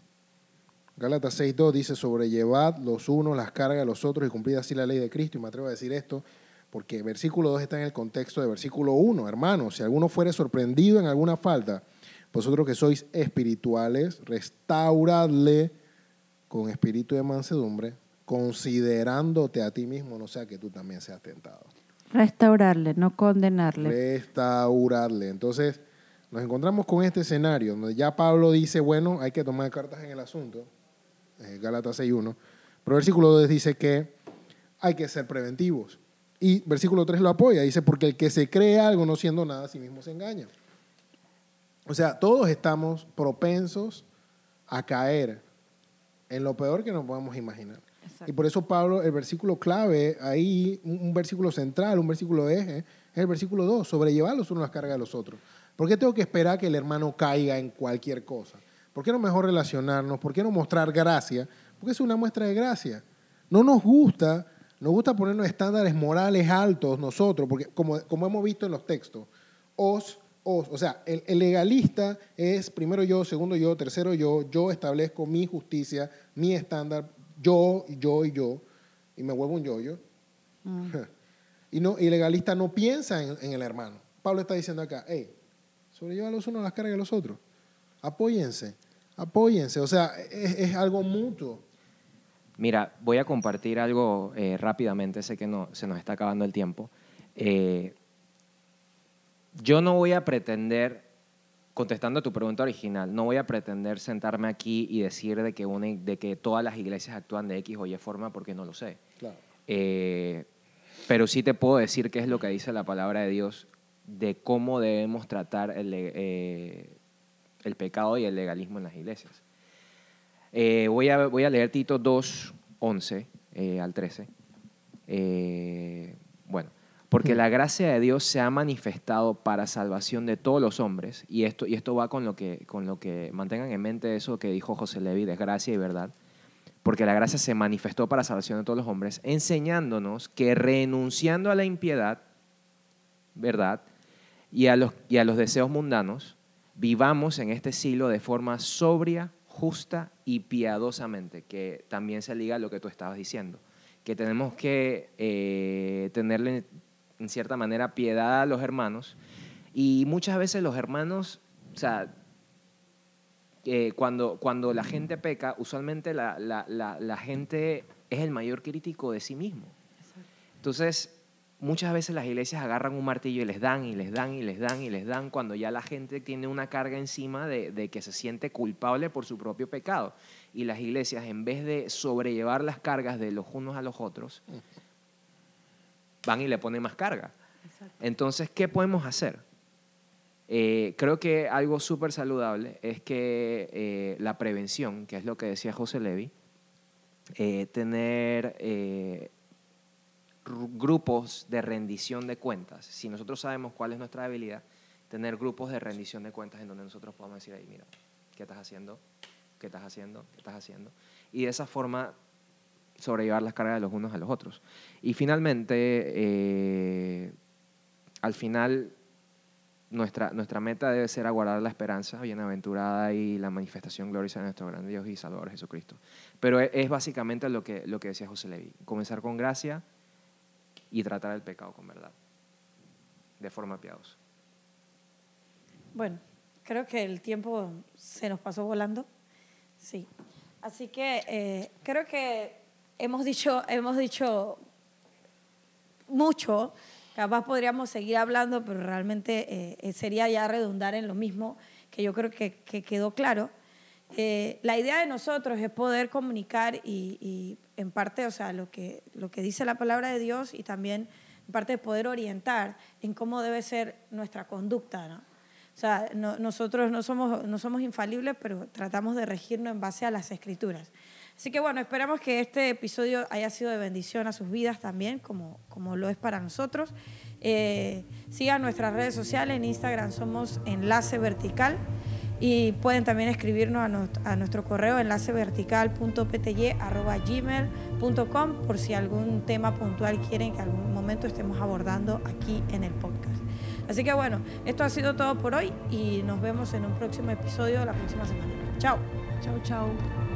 Gálatas 6.2 dice, sobrellevad los unos las cargas de los otros y cumplid así la ley de Cristo. Y me atrevo a decir esto porque versículo 2 está en el contexto de versículo 1. Hermanos, si alguno fuere sorprendido en alguna falta, vosotros que sois espirituales, restauradle con espíritu de mansedumbre, considerándote a ti mismo, no sea que tú también seas tentado. Restaurarle, no condenarle. Restaurarle. Entonces, nos encontramos con este escenario donde ya Pablo dice, bueno, hay que tomar cartas en el asunto eh, Gálatas 6.1. Pero versículo 2 dice que hay que ser preventivos. Y versículo 3 lo apoya, dice, porque el que se cree algo no siendo nada, a sí mismo se engaña. O sea, todos estamos propensos a caer en lo peor que nos podemos imaginar. Y por eso Pablo, el versículo clave, ahí, un, versículo central, un versículo eje, es el versículo 2, sobrellevar los unos las cargas de los otros. ¿Por qué tengo que esperar que el hermano caiga en cualquier cosa? ¿Por qué no mejor relacionarnos? ¿Por qué no mostrar gracia? Porque es una muestra de gracia. No nos gusta, nos gusta ponernos estándares morales altos nosotros, porque como, como hemos visto en los textos, os, os, o sea, el, legalista es primero yo, segundo yo, tercero yo, yo establezco mi justicia, mi estándar, yo, yo y yo, y me vuelvo un yo-yo. Mm. [LAUGHS] Y, no, y el legalista no piensa en, en, el hermano. Pablo está diciendo acá, hey, sobrelleva los unos las cargas de los otros. Apóyense. Apóyense, o sea, es, algo mutuo. Mira, voy a compartir algo eh, rápidamente, sé que no, se nos está acabando el tiempo. Eh, yo no voy a pretender contestando a tu pregunta original, no voy a pretender sentarme aquí y decir de que, una, de que todas las iglesias actúan de X o Y forma porque no lo sé. Claro. Eh, pero sí te puedo decir qué es lo que dice la palabra de Dios de cómo debemos tratar el, el pecado y el legalismo en las iglesias. Eh, voy, a, voy a leer Tito 2, 11 al 13. bueno, porque la gracia de Dios se ha manifestado para salvación de todos los hombres, y esto, y esto va con lo, que, con lo que mantengan en mente eso que dijo José Levi, de gracia y verdad, porque la gracia se manifestó para salvación de todos los hombres, enseñándonos que renunciando a la impiedad, ¿verdad? Y a los, y a los deseos mundanos, vivamos en este siglo de forma sobria, justa y piadosamente, que también se liga a lo que tú estabas diciendo, que tenemos que eh, tenerle en cierta manera, piedad a los hermanos. Y muchas veces los hermanos, o sea, eh, cuando, cuando la gente peca, usualmente la, la, la, gente es el mayor crítico de sí mismo. Entonces, muchas veces las iglesias agarran un martillo y les dan y les dan y les dan y les dan cuando ya la gente tiene una carga encima de, de, que se siente culpable por su propio pecado. Y las iglesias, en vez de sobrellevar las cargas de los unos a los otros, van y le ponen más carga. Entonces, ¿qué podemos hacer? Eh, creo que algo súper saludable es que eh, la prevención, que es lo que decía José Levi, eh, tener grupos de rendición de cuentas. Si nosotros sabemos cuál es nuestra debilidad, tener grupos de rendición de cuentas en donde nosotros podamos decir, ahí, mira, ¿qué estás haciendo? ¿Qué estás haciendo? ¿Qué estás haciendo? Y de esa forma sobrellevar las cargas de los unos a los otros. Y finalmente, eh, al final, nuestra, nuestra meta debe ser aguardar la esperanza bienaventurada y la manifestación gloriosa de nuestro gran Dios y Salvador Jesucristo. Pero es, es, básicamente lo que, lo que decía José Levi, comenzar con gracia y tratar el pecado con verdad, de forma piadosa. Bueno, creo que el tiempo se nos pasó volando, sí. Así que eh, creo que hemos dicho, hemos dicho mucho, capaz podríamos seguir hablando, pero realmente eh, sería ya redundar en lo mismo que yo creo que, quedó claro. Eh, la idea de nosotros es poder comunicar y, en parte, o sea, lo que, lo que dice la palabra de Dios y también en parte de poder orientar en cómo debe ser nuestra conducta, ¿no? O sea, nosotros no somos, no somos infalibles, pero tratamos de regirnos en base a las escrituras. Así que bueno, esperamos que este episodio haya sido de bendición a sus vidas también, como, como lo es para nosotros. Eh, sigan nuestras redes sociales, en Instagram somos Enlace Vertical y pueden también escribirnos a, nuestro correo enlacevertical.pty.gmail.com por si algún tema puntual quieren que algún momento estemos abordando aquí en el podcast. Así que bueno, esto ha sido todo por hoy y nos vemos en un próximo episodio la próxima semana. Chao. Chao, chao.